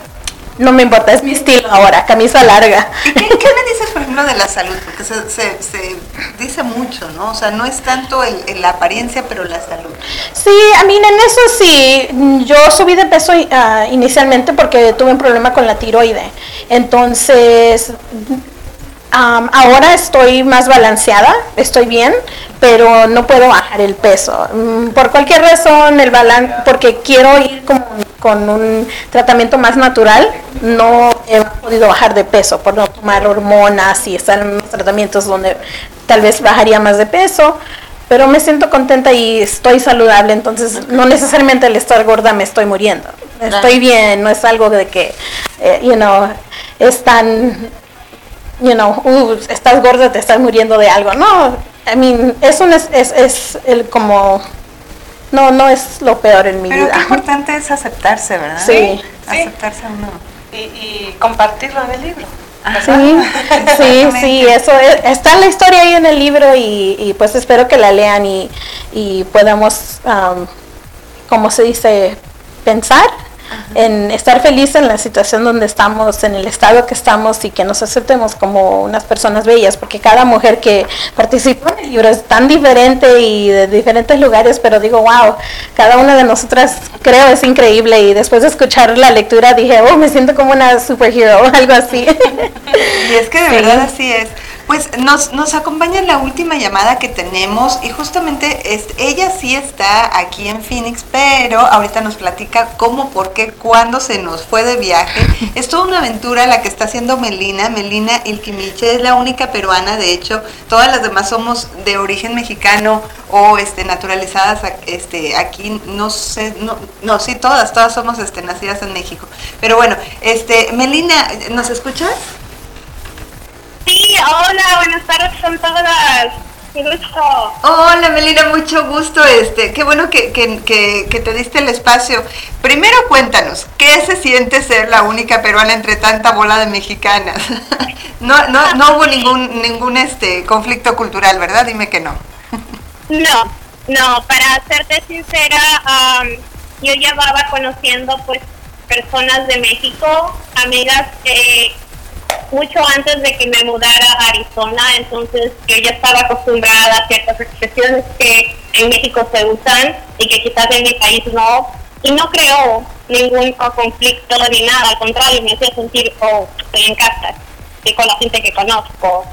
no me importa, es mi estilo ahora, camisa larga. ¿Y qué, me dices, por ejemplo, de la salud? Porque se, dice mucho, ¿no? O sea, no es tanto el, la apariencia, pero la salud. Sí, a mí en eso sí, yo subí de peso ah, inicialmente porque tuve un problema con la tiroide. Entonces, ahora estoy más balanceada, estoy bien, pero no puedo bajar el peso. Mm, por cualquier razón, el balance, porque quiero ir con, un tratamiento más natural, no he podido bajar de peso por no tomar hormonas y estar en tratamientos donde tal vez bajaría más de peso. Pero me siento contenta y estoy saludable, entonces no necesariamente al estar gorda me estoy muriendo. Estoy bien, no es algo de que, eh, you know, es tan you know, uh, estás gorda, te estás muriendo de algo. No, I mean, es un, es, es, es el como, no, no es lo peor en mi Pero vida. qué importante es aceptarse, ¿verdad? Sí. Aceptarse a uno. Y, y compartirlo en el libro. Sí, sí, sí, eso es- está la historia ahí en el libro y, y pues espero que la lean y, y podamos, um, como se dice, pensar en estar feliz en la situación donde estamos, en el estado que estamos y que nos aceptemos como unas personas bellas, porque cada mujer que participó en el libro es tan diferente y de diferentes lugares, pero digo, wow, cada una de nosotras creo es increíble y después de escuchar la lectura dije, oh, me siento como una superhero o algo así. Y es que de verdad así es. Pues nos, nos acompaña en la última llamada que tenemos y justamente es, ella sí está aquí en Phoenix, pero ahorita nos platica cómo, por qué, cuándo se nos fue de viaje. Es toda una aventura la que está haciendo Melina, Melina Ilquimiche, es la única peruana, de hecho, todas las demás somos de origen mexicano o este naturalizadas este aquí no sé no, no sí todas todas somos este nacidas en México pero bueno este Melina nos escuchas Sí, hola, buenas tardes con todas. Qué gusto. Hola Melina, mucho gusto. Este, qué bueno que, que- que- que te diste el espacio. Primero cuéntanos, ¿qué se siente ser la única peruana entre tanta bola de mexicanas? No, no, no hubo ningún, ningún este conflicto cultural, ¿verdad? Dime que no. No, no, para serte sincera, am, yo llevaba conociendo pues personas de México, amigas eh, mucho antes de que me mudara a Arizona, entonces yo ya estaba acostumbrada a ciertas expresiones que en México se usan y que quizás en mi país no, y no creó ningún conflicto ni nada, al contrario, me hacía sentir, oh, estoy en casa, y con la gente que conozco,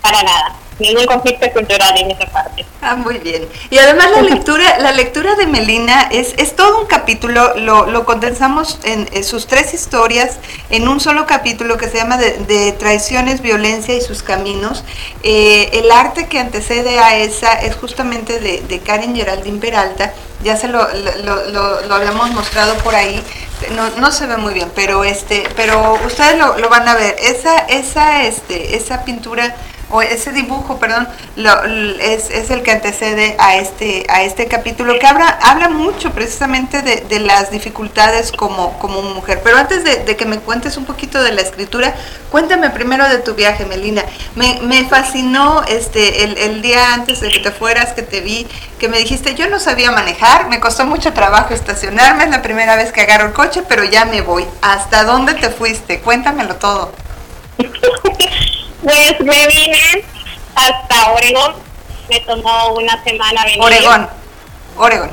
para nada, ningún conflicto cultural en esa parte. Ah, muy bien. Y además la lectura, la lectura de Melina es, es todo un capítulo, lo, lo condensamos en, en sus tres historias en un solo capítulo que se llama de, de traiciones, violencia y sus caminos. Eh, el arte que antecede a esa es justamente de, de Karen Geraldine Peralta, ya se lo, lo, lo- lo habíamos mostrado por ahí, no, no se ve muy bien, pero este, pero ustedes lo, lo van a ver. Esa, esa, este, esa pintura o ese dibujo, perdón, lo- es, es el que antecede a este, a este capítulo, que habla, habla mucho precisamente de, de las dificultades como, como mujer. Pero antes de, de que me cuentes un poquito de la escritura, cuéntame primero de tu viaje, Melina. Me, me fascinó este, el, el día antes de que te fueras, que te vi, que me dijiste, yo no sabía manejar, me costó mucho trabajo estacionarme, es la primera vez que agarro el coche, pero ya me voy. ¿Hasta dónde te fuiste? Cuéntamelo todo. Pues me vine hasta Oregón, me tomó una semana venir. Oregón, Oregón.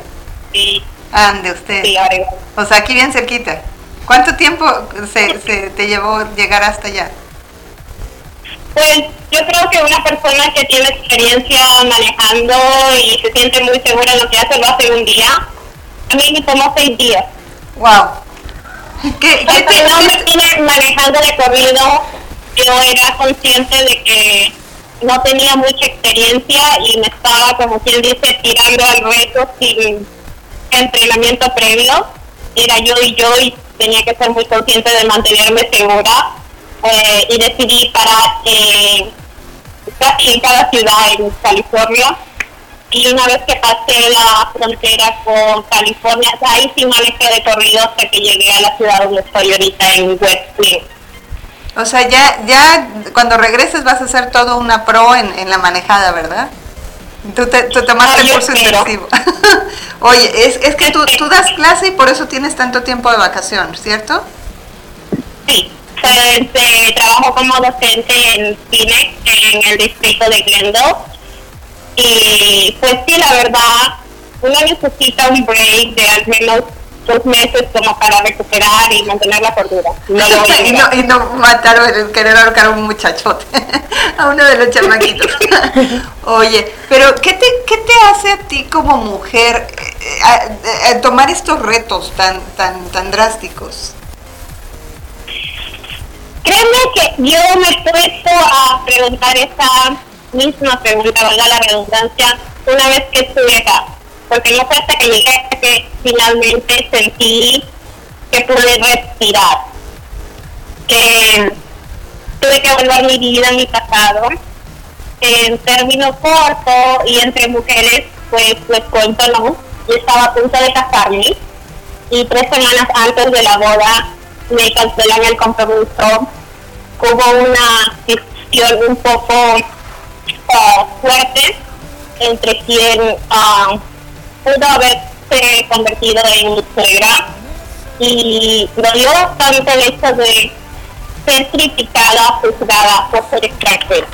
Sí, Ande usted. sí, Oregón. O sea, aquí bien cerquita. ¿Cuánto tiempo se, se te llevó llegar hasta allá? Pues yo creo que una persona que tiene experiencia manejando y se siente muy segura en lo que hace, lo hace un día. A mí me tomó seis días. Wow. ¿Qué, qué te- no me manejando de corrido, yo era consciente de que no tenía mucha experiencia y me estaba, como quien dice, tirando al reto sin entrenamiento previo. Era yo y yo y tenía que ser muy consciente de mantenerme segura eh, y decidí parar eh, casi en cada ciudad en California y una vez que pasé la frontera con California, ahí sí manejé de corrido hasta que llegué a la ciudad donde estoy ahorita en West Phoenix. O sea, ya, ya cuando regreses vas a ser todo una pro en, en la manejada, ¿verdad? Tú, te, tú tomaste Ah, el yo curso intensivo. Oye, es, es que tú, tú das clase y por eso tienes tanto tiempo de vacación, ¿cierto? Sí, pues, eh, trabajo como docente en cine en el distrito de Glendale y pues sí, la verdad, uno necesita un break de al menos dos meses como para recuperar y mantener la cordura. No y, no, y no matar querer ahorcar a un muchachote, a uno de los chamaquitos. Oye, pero ¿qué te, ¿qué te hace a ti como mujer eh, a- a- a tomar estos retos tan, tan, tan drásticos? Créeme que yo me he puesto a preguntar esa misma pregunta, valga la redundancia, una vez que estuve acá. Porque no fue hasta que llegué que finalmente sentí que pude respirar. Que tuve que volver mi vida mi pasado. En términos cortos y entre mujeres, pues les cuento, ¿no? Yo estaba a punto de casarme y tres semanas antes de la boda me cancelan el compromiso. Hubo una discusión un poco uh, fuerte entre quien uh, pudo haberse convertido en suegra y me dio bastante el hecho de ser criticada, juzgada por ser extranjera,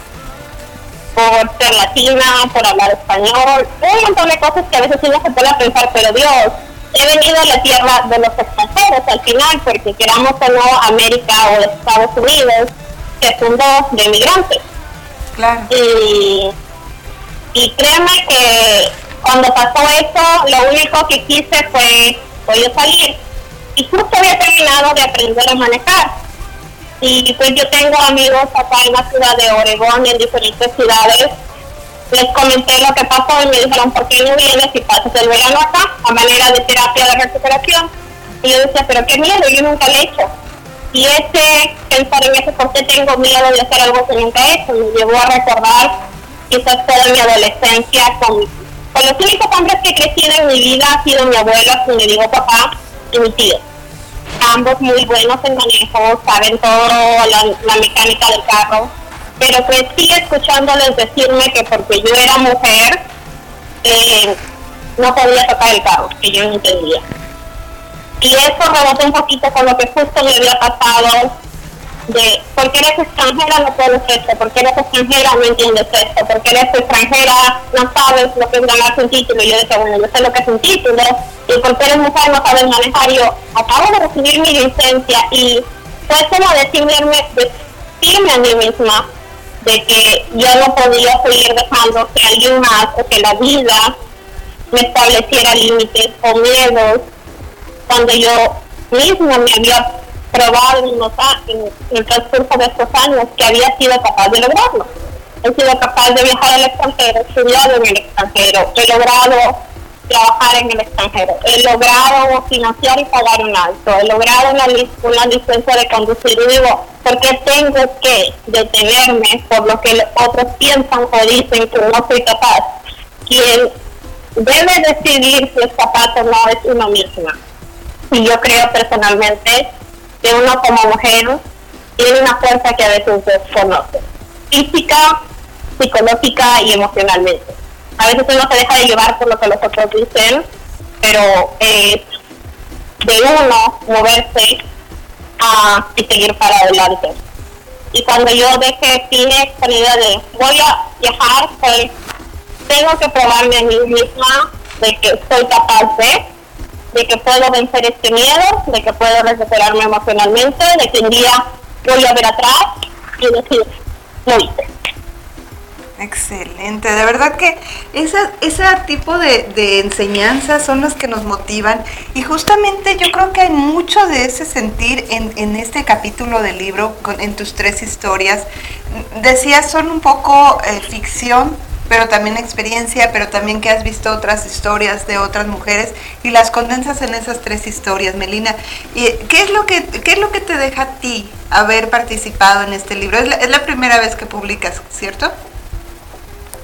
por ser latina, por hablar español, un montón de cosas que a veces uno se puede pensar, pero Dios, he venido a la tierra de los extranjeros al final, porque queramos o no, América o Estados Unidos se fundó de migrantes. Claro. Y, y créeme que cuando pasó eso, lo único que quise fue, voy a salir. Y justo había terminado de aprender a manejar. Y pues yo tengo amigos acá en la ciudad de Oregón, en diferentes ciudades. Les comenté lo que pasó y me dijeron, ¿por qué no vienes y pasas el verano acá a manera de terapia de recuperación? Y yo decía, pero qué miedo, yo nunca lo he hecho. Y ese pensar en eso, ¿por qué tengo miedo de hacer algo que nunca he hecho? Me llevó a recordar quizás toda mi adolescencia con, con los únicos hombres que he crecido en mi vida ha sido mi abuelo, quien me digo papá, y mi tío. Ambos muy buenos en manejo, saben todo la, mecánica del carro, pero crecí escuchándoles decirme que porque yo era mujer eh, no podía tocar el carro, que yo no entendía. Y eso rebotó un poquito con lo que justo me había pasado de por qué eres extranjera no puedes esto, por qué eres extranjera no entiendes esto, por qué eres extranjera no sabes lo que es ganarse un título. Y yo decía, bueno, yo sé lo que es un título, y por qué eres mujer no sabes manejar. Yo acabo de recibir mi licencia y fue como decirme, decirme a mí misma de que yo no podía seguir dejando que alguien más o que la vida me estableciera límites o miedos cuando yo misma me había probado en, los, en, el transcurso de estos años que había sido capaz de lograrlo. He sido capaz de viajar al extranjero, estudiado en el extranjero, he logrado trabajar en el extranjero, he logrado financiar y pagar un alto, he logrado una, una licencia de conducir y digo, ¿por qué tengo que detenerme por lo que otros piensan o dicen que no soy capaz? Quien debe decidir si es capaz o no es uno misma. Y yo creo personalmente que uno como mujer tiene una fuerza que a veces desconoce, física, psicológica y emocionalmente. A veces uno se deja de llevar por lo que los otros dicen, pero de uno moverse a, y seguir para adelante. Y cuando yo dejé cine con idea de voy a viajar, pues tengo que probarme a mí misma de que soy capaz de de que puedo vencer este miedo, de que puedo recuperarme emocionalmente, de que un día voy a ver atrás y decir, lo hice. Excelente, de verdad que esa, ese tipo de, de, enseñanzas son las que nos motivan y justamente yo creo que hay mucho de ese sentir en, en este capítulo del libro, con, en tus tres historias. Decías, son un poco eh, ficción, pero también experiencia, pero también que has visto otras historias de otras mujeres y las condensas en esas tres historias, Melina. ¿Y qué es lo que qué es lo que te deja a ti haber participado en este libro? Es la, es la primera vez que publicas, ¿cierto?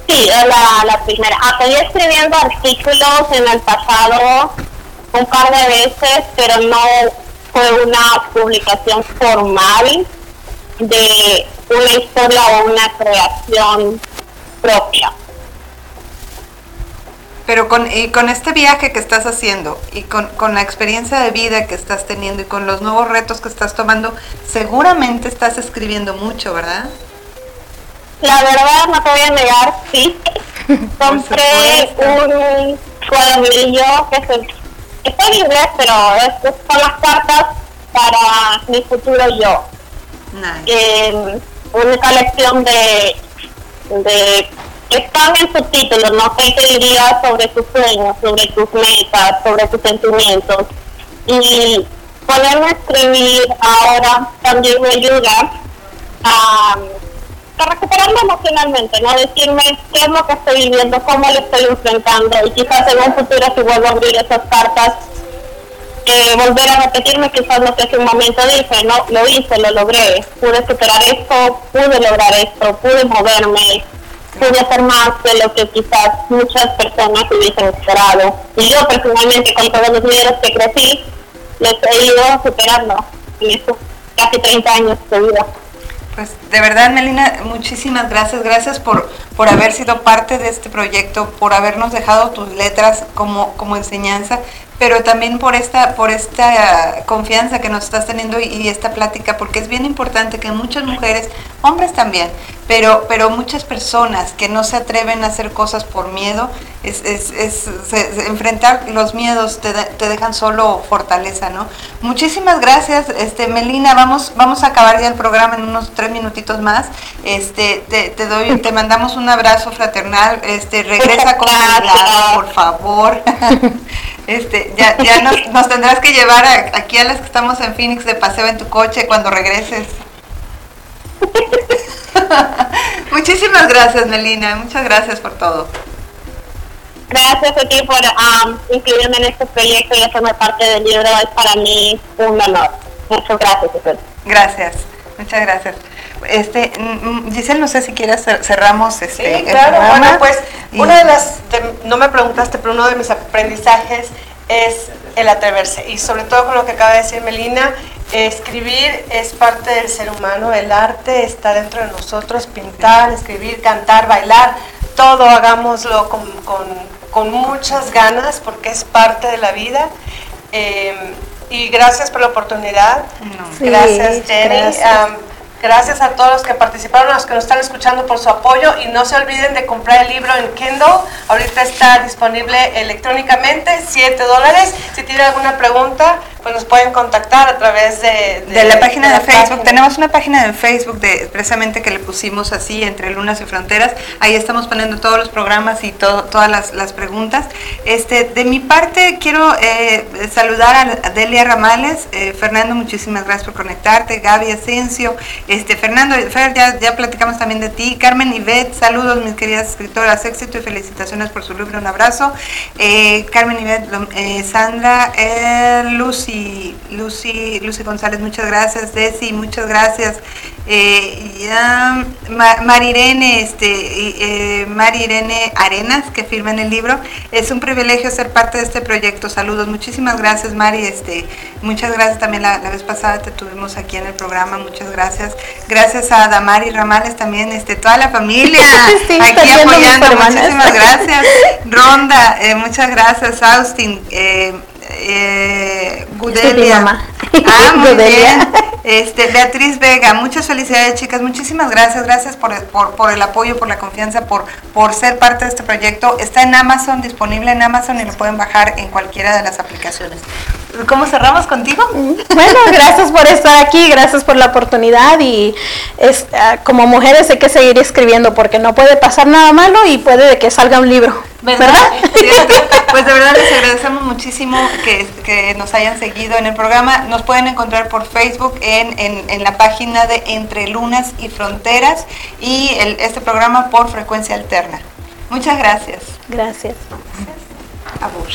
Sí, es la, la primera. Estoy escribiendo artículos en el pasado un par de veces, pero no fue una publicación formal de una historia o una creación propia. Pero con, y con este viaje que estás haciendo y con, con, la experiencia de vida que estás teniendo y con los nuevos retos que estás tomando, seguramente estás escribiendo mucho, ¿verdad? La verdad, no te voy a negar, sí. Compré un cuadernillo que es, está en inglés, pero es, son las cartas para mi futuro yo. Nice. Eh, una colección de de están en subtítulos, no sé qué diría sobre tus sueños, sobre tus metas, sobre tus sentimientos. Y ponerme a escribir ahora también me ayuda a, a recuperarme emocionalmente, ¿no? Decirme qué es lo que estoy viviendo, cómo lo estoy enfrentando y quizás en un futuro si vuelvo a abrir esas cartas volver a repetirme, quizás lo que hace un momento dije, no, lo hice, lo logré, pude superar esto, pude lograr esto, pude moverme, pude hacer más de lo que quizás muchas personas hubiesen esperado. Y yo personalmente, con todos los líderes que crecí, los he ido superando en estos casi 30 años de vida. Pues de verdad, Melina, muchísimas gracias. Gracias por, por haber sido parte de este proyecto, por habernos dejado tus letras como, como enseñanza, pero también por esta, por esta confianza que nos estás teniendo y, y esta plática, porque es bien importante que muchas mujeres, hombres también, pero, pero muchas personas que no se atreven a hacer cosas por miedo, es, es, es- se- se- enfrentar los miedos te, de- te dejan solo fortaleza, ¿no? Muchísimas gracias, este, Melina, vamos, vamos a acabar ya el programa en unos tres minutitos más, este, te, te doy, te mandamos un abrazo fraternal, este, regresa con por favor, este, ya, ya nos, nos tendrás que llevar a- aquí a las que estamos en Phoenix de paseo en tu coche cuando regreses. Muchísimas gracias, Melina. Muchas gracias por todo. Gracias a ti por um, incluirme en este proyecto y hacerme parte del libro. Es para mí un honor. Muchas gracias. Gracias. Muchas gracias. Este, mm, mm, Giselle, no sé si quieres cer- cerramos Sí, este el claro. programa. Bueno, pues Y- una de las, de- no me preguntaste, pero uno de mis aprendizajes es el atreverse. Y sobre todo con lo que acaba de decir Melina, escribir es parte del ser humano, el arte está dentro de nosotros, pintar, escribir, cantar, bailar, todo hagámoslo con, con- con muchas ganas porque es parte de la vida. Eh, y gracias por la oportunidad. No. Sí, gracias, Jenny. gracias. Gracias a todos los que participaron, a los que nos están escuchando por su apoyo y no se olviden de comprar el libro en Kindle. Ahorita está disponible electrónicamente, 7 dólares. Si tienen alguna pregunta, pues nos pueden contactar a través de, de la página de, la Facebook. página. Tenemos una página de Facebook de precisamente que le pusimos así entre lunas y fronteras. Ahí estamos poniendo todos los programas y todo, todas las, las preguntas. Este, de mi parte quiero eh, saludar a Delia Ramales. Eh, Fernando, muchísimas gracias por conectarte. Gaby Asensio, este, Fernando, Fer, ya, ya platicamos también de ti. Carmen Ivette, saludos mis queridas escritoras, éxito y felicitaciones por su libro, un abrazo. Eh, Carmen Ivette, lo- eh, Sandra, eh, Lucy, Lucy, Lucy González, muchas gracias. Desi, muchas gracias. Eh, ya, Ma- Marirene, este, Marirene Arenas, que firma en el libro. Es un privilegio ser parte de este proyecto. Saludos, muchísimas gracias, Mari. Este, muchas gracias también la vez pasada te tuvimos aquí en el programa. Muchas gracias. Gracias a Damari Ramales también, este, toda la familia Sí, aquí apoyando. Muchísimas gracias. Ronda, eh, muchas gracias. Austin, eh, eh, Gudelia. Ah, muy Gudelia. bien. Este, Beatriz Vega, muchas felicidades chicas, muchísimas gracias, gracias por, el- por, por el apoyo, por la confianza, por, por ser parte de este proyecto. Está en Amazon, disponible en Amazon y lo pueden bajar en cualquiera de las aplicaciones. ¿Cómo cerramos contigo? Bueno, gracias por estar aquí, gracias por la oportunidad y es, ah, como mujeres hay que seguir escribiendo porque no puede pasar nada malo y puede de que salga un libro, ¿verdad? Pues de verdad les agradecemos muchísimo que, que nos hayan seguido en el programa. Nos pueden encontrar por Facebook en, en- en la página de Entre Lunas y Fronteras y el- este programa por frecuencia alterna. Muchas gracias. Gracias. Abur.